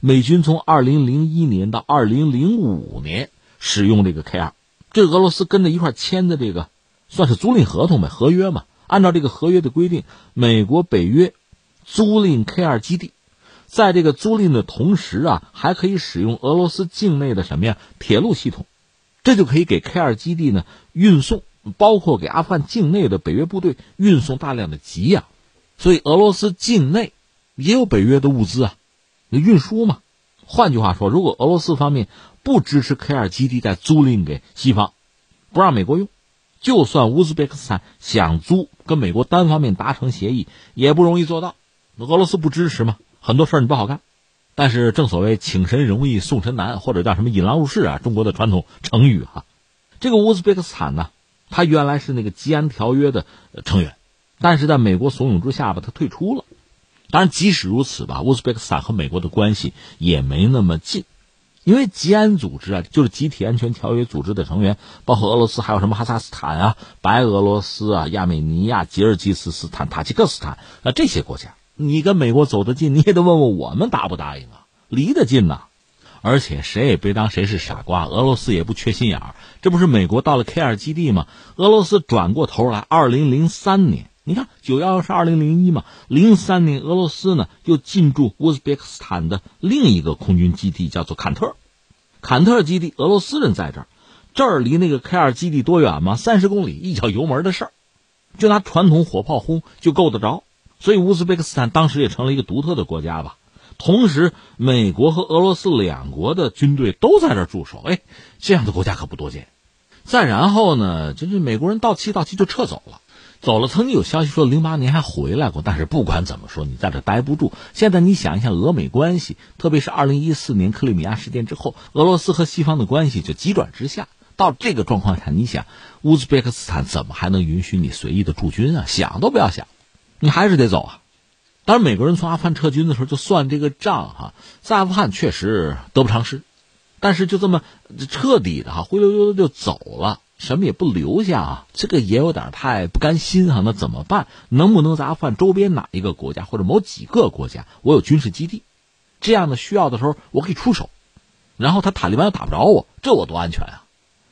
[SPEAKER 2] 美军从二零零一年到二零零五年使用这个 K 二，这俄罗斯跟着一块签的这个算是租赁合同呗，合约嘛。按照这个合约的规定，美国北约租赁 K 二基地。在这个租赁的同时啊，还可以使用俄罗斯境内的什么呀铁路系统，这就可以给 K 二基地呢运送，包括给阿富汗境内的北约部队运送大量的给养，所以俄罗斯境内也有北约的物资啊，运输嘛。换句话说，如果俄罗斯方面不支持 K 二基地再租赁给西方，不让美国用，就算乌兹别克斯坦想租，跟美国单方面达成协议也不容易做到。俄罗斯不支持嘛？很多事儿你不好干。但是正所谓请神容易送神难，或者叫什么引狼入室啊，中国的传统成语哈。这个乌兹别克斯坦呢，他原来是那个吉安条约的成员，但是在美国怂恿之下吧，他退出了。当然，即使如此吧，乌兹别克斯坦和美国的关系也没那么近，因为吉安组织啊，就是集体安全条约组织的成员，包括俄罗斯，还有什么哈萨斯坦啊、白俄罗斯啊、亚美尼亚、吉尔吉斯斯坦、塔吉克斯坦啊这些国家。你跟美国走得近，你也得问问我们答不答应啊？离得近呐，而且谁也别当谁是傻瓜。俄罗斯也不缺心眼儿，这不是美国到了 K 二基地吗？俄罗斯转过头来，二零零三年，你看九幺幺是二零零一嘛，零三年俄罗斯呢又进驻乌兹别克斯坦的另一个空军基地，叫做坎特。坎特基地，俄罗斯人在这儿，这儿离那个 K 二基地多远吗？三十公里，一脚油门的事儿，就拿传统火炮轰就够得着。所以乌兹别克斯坦当时也成了一个独特的国家吧。同时，美国和俄罗斯两国的军队都在这驻守。哎，这样的国家可不多见。再然后呢，就是美国人到期到期就撤走了，走了。曾经有消息说零八年还回来过，但是不管怎么说，你在这待不住。现在你想一想，俄美关系，特别是二零一四年克里米亚事件之后，俄罗斯和西方的关系就急转直下。到这个状况下，你想乌兹别克斯坦怎么还能允许你随意的驻军啊？想都不要想。你还是得走啊！当然，美国人从阿富汗撤军的时候就算这个账哈，在阿富汗确实得不偿失，但是就这么彻底的哈灰溜溜的就走了，什么也不留下啊，这个也有点太不甘心哈。那怎么办？能不能咱换周边哪一个国家或者某几个国家，我有军事基地，这样的需要的时候我可以出手，然后他塔利班又打不着我，这我多安全啊！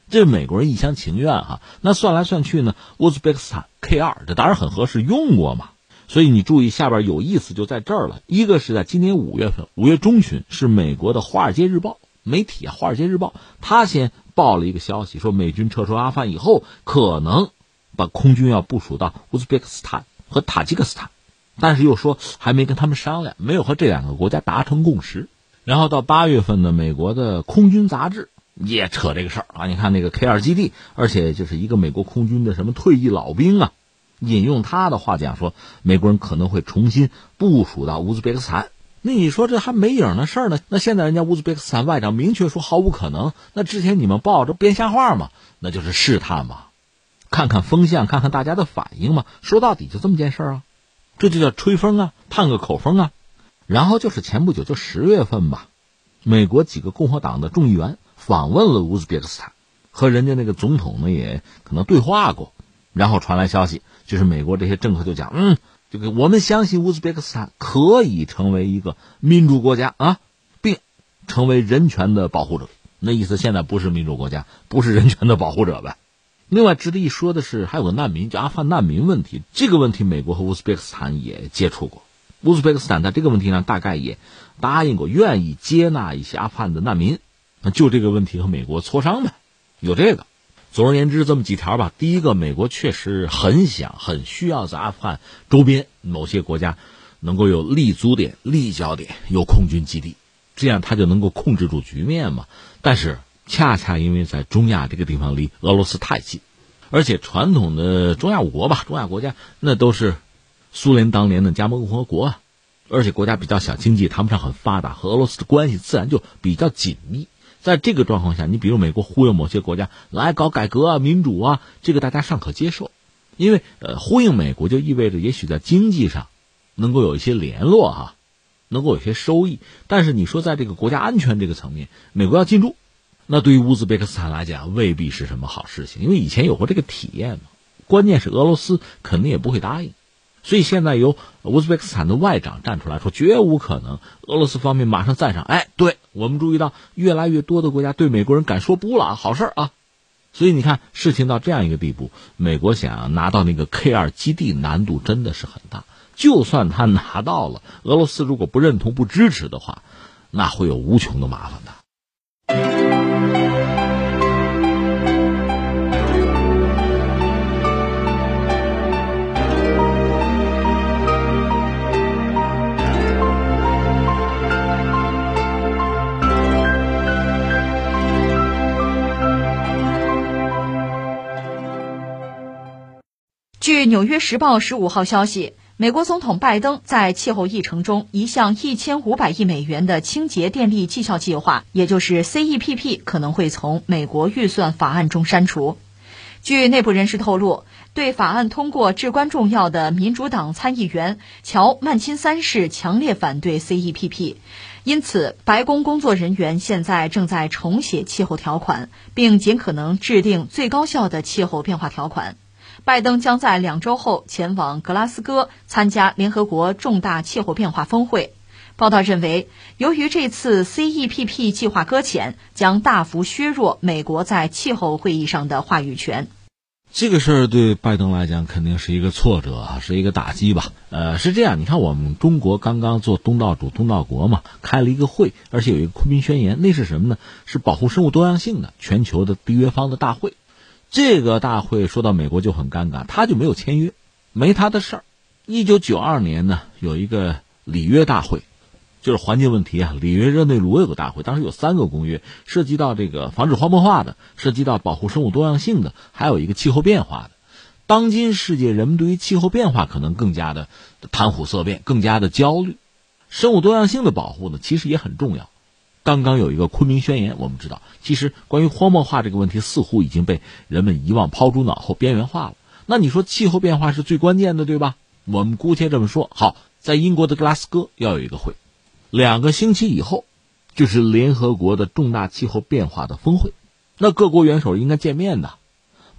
[SPEAKER 2] 这美国人一厢情愿哈。那算来算去呢，乌兹别克斯坦 K 二这当然很合适，用过嘛。所以你注意下边有意思就在这儿了。一个是在今年五月份，五月中旬，是美国的《华尔街日报》媒体啊，《华尔街日报》他先报了一个消息，说美军撤出阿富汗以后，可能把空军要部署到乌兹别克斯坦和塔吉克斯坦，但是又说还没跟他们商量，没有和这两个国家达成共识。然后到八月份呢，美国的空军杂志也扯这个事儿啊，你看那个 K 二基地，而且就是一个美国空军的什么退役老兵啊。引用他的话讲说，美国人可能会重新部署到乌兹别克斯坦。那你说这还没影的事儿呢？那现在人家乌兹别克斯坦外长明确说毫无可能。那之前你们报着编瞎话嘛？那就是试探嘛，看看风向，看看大家的反应嘛。说到底就这么件事儿啊，这就叫吹风啊，探个口风啊。然后就是前不久，就十月份吧，美国几个共和党的众议员访问了乌兹别克斯坦，和人家那个总统呢也可能对话过，然后传来消息。就是美国这些政客就讲，嗯，这个我们相信乌兹别克斯坦可以成为一个民主国家啊，并成为人权的保护者。那意思现在不是民主国家，不是人权的保护者呗。另外值得一说的是，还有个难民，叫阿富汗难民问题。这个问题，美国和乌兹别克斯坦也接触过。乌兹别克斯坦在这个问题上大概也答应过，愿意接纳一些阿富汗的难民。那就这个问题和美国磋商呗，有这个。总而言之，这么几条吧。第一个，美国确实很想、很需要在阿富汗周边某些国家能够有立足点、立脚点，有空军基地，这样他就能够控制住局面嘛。但是，恰恰因为在中亚这个地方离俄罗斯太近，而且传统的中亚五国吧，中亚国家那都是苏联当年的加盟共和国啊，而且国家比较小，经济谈不上很发达，和俄罗斯的关系自然就比较紧密。在这个状况下，你比如美国忽悠某些国家来搞改革啊、民主啊，这个大家尚可接受，因为呃，呼应美国就意味着也许在经济上能够有一些联络哈，能够有些收益。但是你说在这个国家安全这个层面，美国要进驻，那对于乌兹别克斯坦来讲未必是什么好事情，因为以前有过这个体验嘛。关键是俄罗斯肯定也不会答应。所以现在由乌兹别克斯坦的外长站出来说，绝无可能。俄罗斯方面马上赞赏，哎，对我们注意到越来越多的国家对美国人敢说不了，好事啊。所以你看，事情到这样一个地步，美国想拿到那个 K 二基地难度真的是很大。就算他拿到了，俄罗斯如果不认同、不支持的话，那会有无穷的麻烦的。
[SPEAKER 1] 纽约时报》十五号消息，美国总统拜登在气候议程中，一项一千五百亿美元的清洁电力绩效计划，也就是 CEPP，可能会从美国预算法案中删除。据内部人士透露，对法案通过至关重要的民主党参议员乔·曼钦三世强烈反对 CEPP，因此白宫工作人员现在正在重写气候条款，并尽可能制定最高效的气候变化条款。拜登将在两周后前往格拉斯哥参加联合国重大气候变化峰会。报道认为，由于这次 CEPP 计划搁浅，将大幅削弱美国在气候会议上的话语权。
[SPEAKER 2] 这个事儿对拜登来讲肯定是一个挫折啊，是一个打击吧。呃，是这样，你看我们中国刚刚做东道主、东道国嘛，开了一个会，而且有一个昆明宣言，那是什么呢？是保护生物多样性的全球的缔约方的大会。这个大会说到美国就很尴尬，他就没有签约，没他的事儿。一九九二年呢，有一个里约大会，就是环境问题啊。里约热内卢有个大会，当时有三个公约，涉及到这个防止荒漠化的，涉及到保护生物多样性的，还有一个气候变化的。当今世界，人们对于气候变化可能更加的谈虎色变，更加的焦虑。生物多样性的保护呢，其实也很重要。刚刚有一个昆明宣言，我们知道，其实关于荒漠化这个问题，似乎已经被人们遗忘、抛诸脑后、边缘化了。那你说气候变化是最关键的，对吧？我们姑且这么说。好，在英国的格拉斯哥要有一个会，两个星期以后就是联合国的重大气候变化的峰会，那各国元首应该见面的，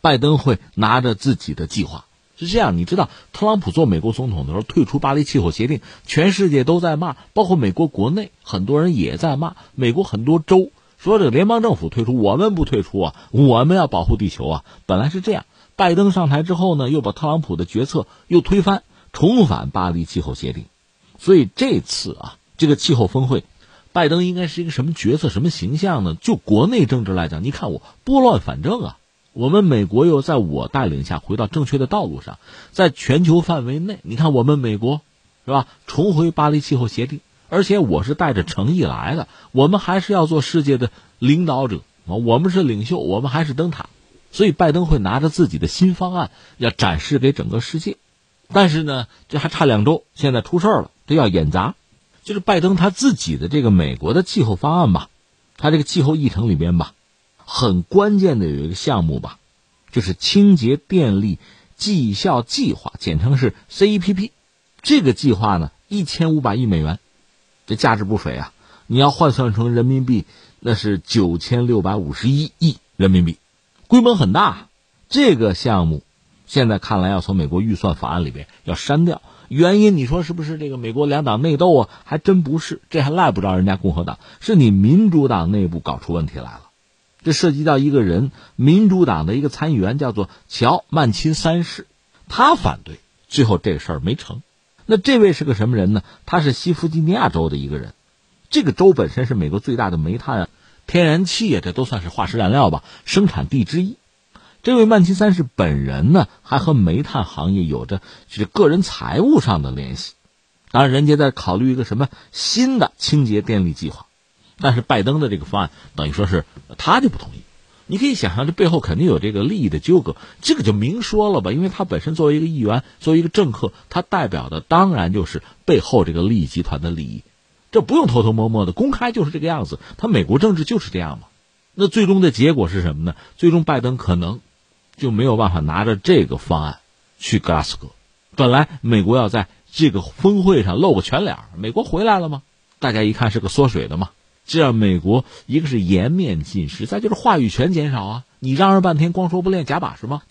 [SPEAKER 2] 拜登会拿着自己的计划。是这样，你知道特朗普做美国总统的时候退出巴黎气候协定，全世界都在骂，包括美国国内很多人也在骂。美国很多州说这个联邦政府退出，我们不退出啊，我们要保护地球啊。本来是这样，拜登上台之后呢，又把特朗普的决策又推翻，重返巴黎气候协定。所以这次啊，这个气候峰会，拜登应该是一个什么角色、什么形象呢？就国内政治来讲，你看我拨乱反正啊。我们美国又在我带领下回到正确的道路上，在全球范围内，你看我们美国，是吧？重回巴黎气候协定，而且我是带着诚意来的。我们还是要做世界的领导者啊，我们是领袖，我们还是灯塔。所以拜登会拿着自己的新方案要展示给整个世界。但是呢，这还差两周，现在出事了，这要演砸，就是拜登他自己的这个美国的气候方案吧，他这个气候议程里边吧。很关键的有一个项目吧，就是清洁电力绩效计划，简称是 CEPP。这个计划呢，一千五百亿美元，这价值不菲啊！你要换算成人民币，那是九千六百五十一亿人民币，规模很大。这个项目现在看来要从美国预算法案里边要删掉，原因你说是不是这个美国两党内斗啊？还真不是，这还赖不着人家共和党，是你民主党内部搞出问题来了。这涉及到一个人，民主党的一个参议员叫做乔·曼钦三世，他反对，最后这个事儿没成。那这位是个什么人呢？他是西弗吉尼亚州的一个人，这个州本身是美国最大的煤炭、天然气啊，这都算是化石燃料吧，生产地之一。这位曼钦三世本人呢，还和煤炭行业有着就是个人财务上的联系。当然，人家在考虑一个什么新的清洁电力计划。但是拜登的这个方案等于说是他就不同意，你可以想象这背后肯定有这个利益的纠葛，这个就明说了吧，因为他本身作为一个议员，作为一个政客，他代表的当然就是背后这个利益集团的利益，这不用偷偷摸摸的，公开就是这个样子，他美国政治就是这样嘛。那最终的结果是什么呢？最终拜登可能就没有办法拿着这个方案去格拉斯哥，本来美国要在这个峰会上露个全脸，美国回来了吗？大家一看是个缩水的嘛。这样，美国一个是颜面尽失，再就是话语权减少啊！你嚷嚷半天，光说不练，假把式吗？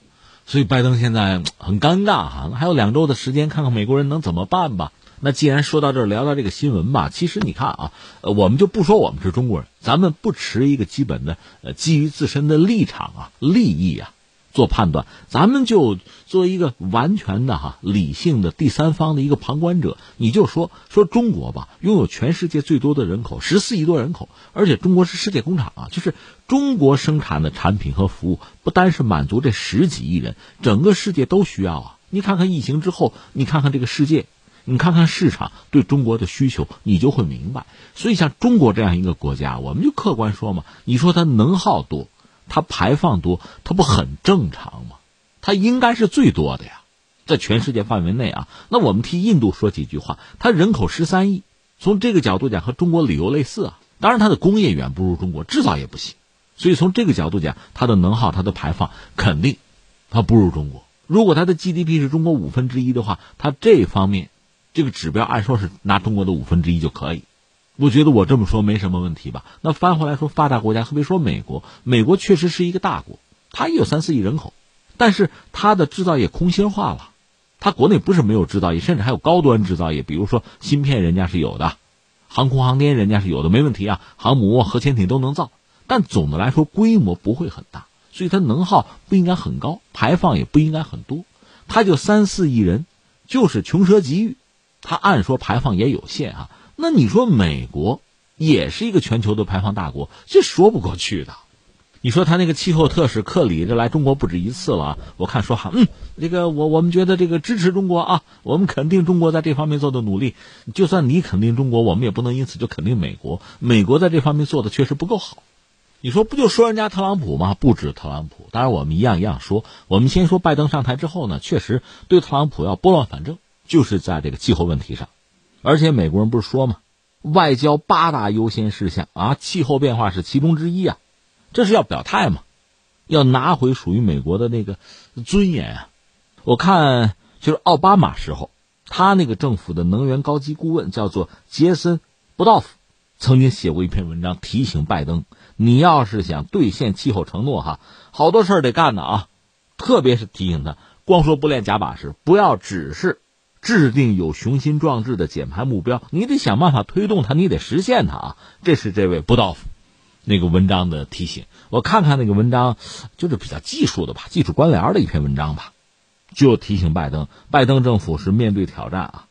[SPEAKER 2] 所以拜登现在很尴尬哈。还有两周的时间，看看美国人能怎么办吧。那既然说到这儿，聊聊这个新闻吧。其实你看啊，我们就不说我们是中国人，咱们不持一个基本的呃基于自身的立场啊、利益啊。做判断，咱们就作为一个完全的哈理性的第三方的一个旁观者，你就说说中国吧，拥有全世界最多的人口，十四亿多人口，而且中国是世界工厂啊，就是中国生产的产品和服务，不单是满足这十几亿人，整个世界都需要啊。你看看疫情之后，你看看这个世界，你看看市场对中国的需求，你就会明白。所以像中国这样一个国家，我们就客观说嘛，你说它能耗多。它排放多，它不很正常吗？它应该是最多的呀。在全世界范围内啊，那我们替印度说几句话。它人口十三亿，从这个角度讲和中国旅游类似啊。当然，它的工业远不如中国，制造也不行。所以从这个角度讲，它的能耗、它的排放肯定它不如中国。如果它的 GDP 是中国五分之一的话，它这方面这个指标按说是拿中国的五分之一就可以。我觉得我这么说没什么问题吧？那翻回来说，发达国家，特别说美国，美国确实是一个大国，它也有三四亿人口，但是它的制造业空心化了。它国内不是没有制造业，甚至还有高端制造业，比如说芯片，人家是有的；航空航天，人家是有的，没问题啊。航母、核潜艇都能造，但总的来说规模不会很大，所以它能耗不应该很高，排放也不应该很多。它就三四亿人，就是穷奢极欲，它按说排放也有限啊。那你说美国也是一个全球的排放大国，这说不过去的。你说他那个气候特使克里这来中国不止一次了，我看说哈，嗯，这个我我们觉得这个支持中国啊，我们肯定中国在这方面做的努力。就算你肯定中国，我们也不能因此就肯定美国。美国在这方面做的确实不够好。你说不就说人家特朗普吗？不止特朗普，当然我们一样一样说。我们先说拜登上台之后呢，确实对特朗普要拨乱反正，就是在这个气候问题上。而且美国人不是说吗？外交八大优先事项啊，气候变化是其中之一啊。这是要表态嘛？要拿回属于美国的那个尊严啊！我看就是奥巴马时候，他那个政府的能源高级顾问叫做杰森·布道夫，曾经写过一篇文章提醒拜登：你要是想兑现气候承诺，哈，好多事儿得干呢啊！特别是提醒他，光说不练假把式，不要只是制定有雄心壮志的减排目标，你得想办法推动它，你得实现它啊！这是这位布道夫。那个文章的提醒，我看看那个文章，就是比较技术的吧，技术官僚的一篇文章吧，就提醒拜登，拜登政府是面对挑战啊。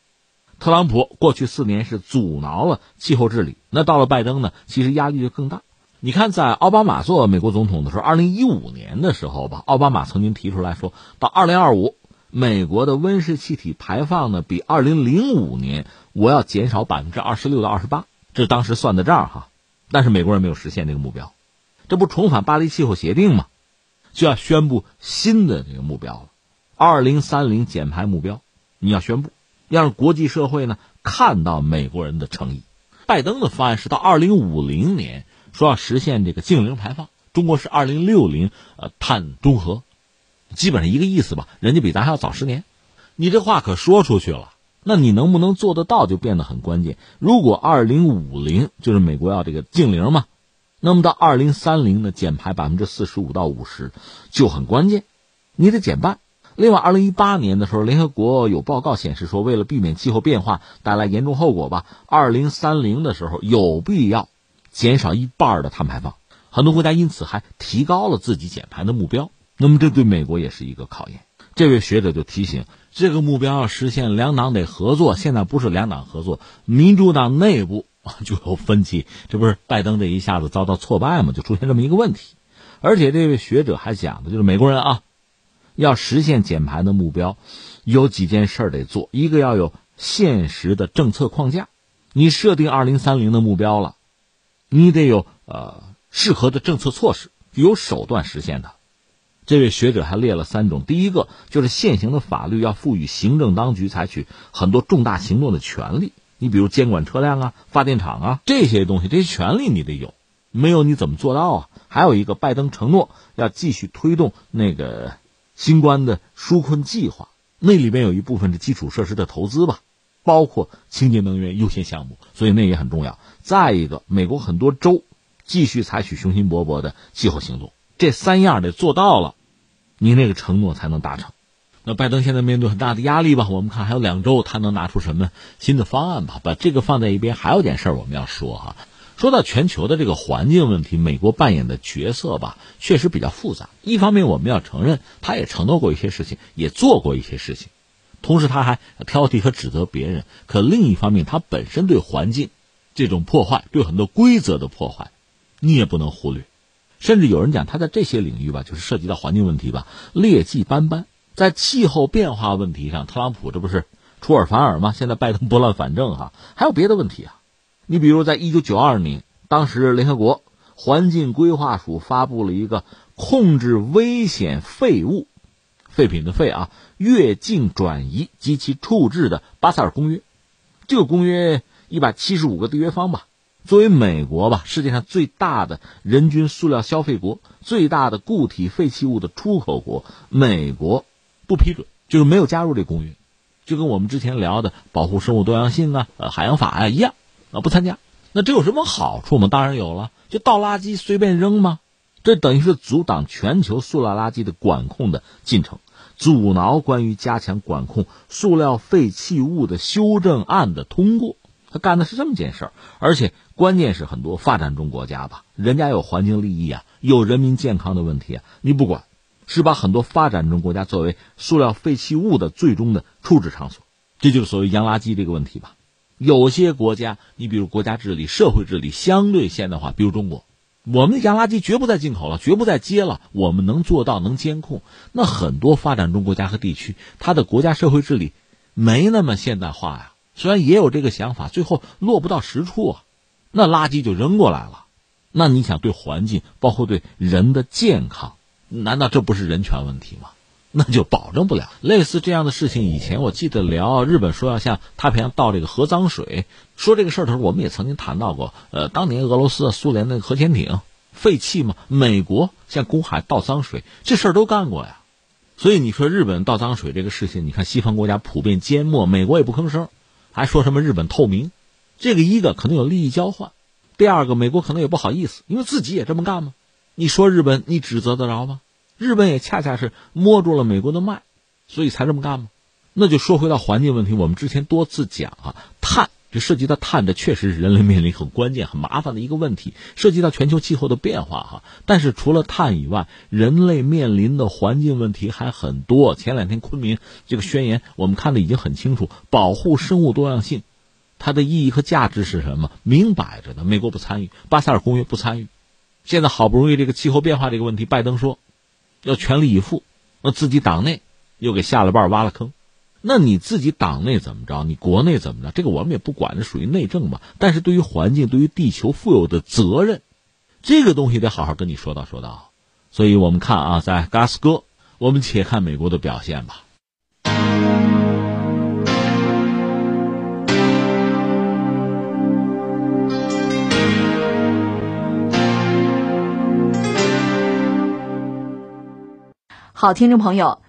[SPEAKER 2] 特朗普过去四年是阻挠了气候治理，那到了拜登呢，其实压力就更大。你看，在奥巴马做美国总统的时候，二零一五年的时候吧，奥巴马曾经提出来说，到二零二五，美国的温室气体排放呢，比二零零五年我要减少百分之二十六到二十八，这当时算的账哈。但是美国人没有实现这个目标，这不重返巴黎气候协定吗？就要宣布新的这个目标了，二零三零减排目标，你要宣布，要让国际社会呢看到美国人的诚意。拜登的方案是到二零五零年说要实现这个净零排放，中国是二零六零呃碳中和，基本上一个意思吧，人家比咱还要早十年。你这话可说出去了。那你能不能做得到就变得很关键。如果二零五零就是美国要这个净零嘛，那么到二零三零呢，减排百分之四十五到五十就很关键，你得减半。另外，二零一八年的时候，联合国有报告显示说，为了避免气候变化带来严重后果吧，二零三零的时候有必要减少一半的碳排放。很多国家因此还提高了自己减排的目标。那么这对美国也是一个考验。这位学者就提醒。这个目标要实现，两党得合作。现在不是两党合作，民主党内部 就有分歧。这不是拜登这一下子遭到挫败吗？就出现这么一个问题。而且这位学者还讲的，就是美国人啊，要实现减排的目标，有几件事得做。一个要有现实的政策框架，你设定二零三零的目标了，你得有呃适合的政策措施，有手段实现它。这位学者还列了三种，第一个就是现行的法律要赋予行政当局采取很多重大行动的权利，你比如监管车辆啊、发电厂啊这些东西，这些权利你得有，没有你怎么做到啊？还有一个，拜登承诺要继续推动那个新冠的纾困计划，那里边有一部分是基础设施的投资吧，包括清洁能源优先项目，所以那也很重要。再一个，美国很多州继续采取雄心勃勃的气候行动，这三样得做到了。你那个承诺才能达成。那拜登现在面对很大的压力吧？我们看还有两周，他能拿出什么新的方案吧？把这个放在一边，还有点事我们要说哈。说到全球的这个环境问题，美国扮演的角色吧，确实比较复杂。一方面我们要承认，他也承诺过一些事情，也做过一些事情，同时他还挑剔和指责别人。可另一方面，他本身对环境这种破坏，对很多规则的破坏，你也不能忽略。甚至有人讲，他在这些领域吧，就是涉及到环境问题吧，劣迹斑斑。在气候变化问题上，特朗普这不是出尔反尔吗？现在拜登拨乱反正哈，还有别的问题啊。你比如，在一九九二年，当时联合国环境规划署发布了一个控制危险废物废品的废啊，越境转移及其处置的巴塞尔公约。这个公约一百七十五个缔约方吧，作为美国吧，世界上最大的人均塑料消费国，最大的固体废弃物的出口国，美国不批准，就是没有加入这公约，就跟我们之前聊的保护生物多样性啊、呃海洋法呀一样啊，不参加。那这有什么好处吗？当然有了，就倒垃圾随便扔吗？这等于是阻挡全球塑料垃圾的管控的进程。阻挠关于加强管控塑料废弃物的修正案的通过，他干的是这么件事儿，而且关键是很多发展中国家吧，人家有环境利益啊，有人民健康的问题啊，你不管，是把很多发展中国家作为塑料废弃物的最终的处置场所，这就是所谓洋垃圾这个问题吧。有些国家，你比如国家治理、社会治理相对现代化，比如中国。我们的洋垃圾绝不再进口了，绝不再接了。我们能做到，能监控。那很多发展中国家和地区，它的国家社会治理没那么现代化呀。虽然也有这个想法，最后落不到实处啊。那垃圾就扔过来了。那你想对环境，包括对人的健康，难道这不是人权问题吗？那就保证不了。类似这样的事情，以前我记得聊日本说要向太平洋倒这个核脏水，说这个事儿的时候，我们也曾经谈到过。呃，当年俄罗斯、苏联那个核潜艇废弃嘛，美国向公海倒脏水，这事儿都干过呀。所以你说日本倒脏水这个事情，你看西方国家普遍缄默，美国也不吭声，还说什么日本透明，这个一个可能有利益交换，第二个美国可能也不好意思，因为自己也这么干嘛。你说日本，你指责得着吗？日本也恰恰是摸住了美国的脉，所以才这么干吗？那就说回到环境问题，我们之前多次讲啊，碳就涉及到碳，这确实是人类面临很关键、很麻烦的一个问题，涉及到全球气候的变化哈。但是除了碳以外，人类面临的环境问题还很多。前两天昆明这个宣言，我们看的已经很清楚，保护生物多样性，它的意义和价值是什么？明摆着的，美国不参与，巴塞尔公约不参与。现在好不容易这个气候变化这个问题，拜登说。要全力以赴，那自己党内又给下了绊挖了坑，那你自己党内怎么着？你国内怎么着？这个我们也不管，这属于内政嘛。但是对于环境，对于地球负有的责任，这个东西得好好跟你说道说道。所以我们看啊，在嘎斯哥，我们且看美国的表现吧。
[SPEAKER 1] 好，听众朋友，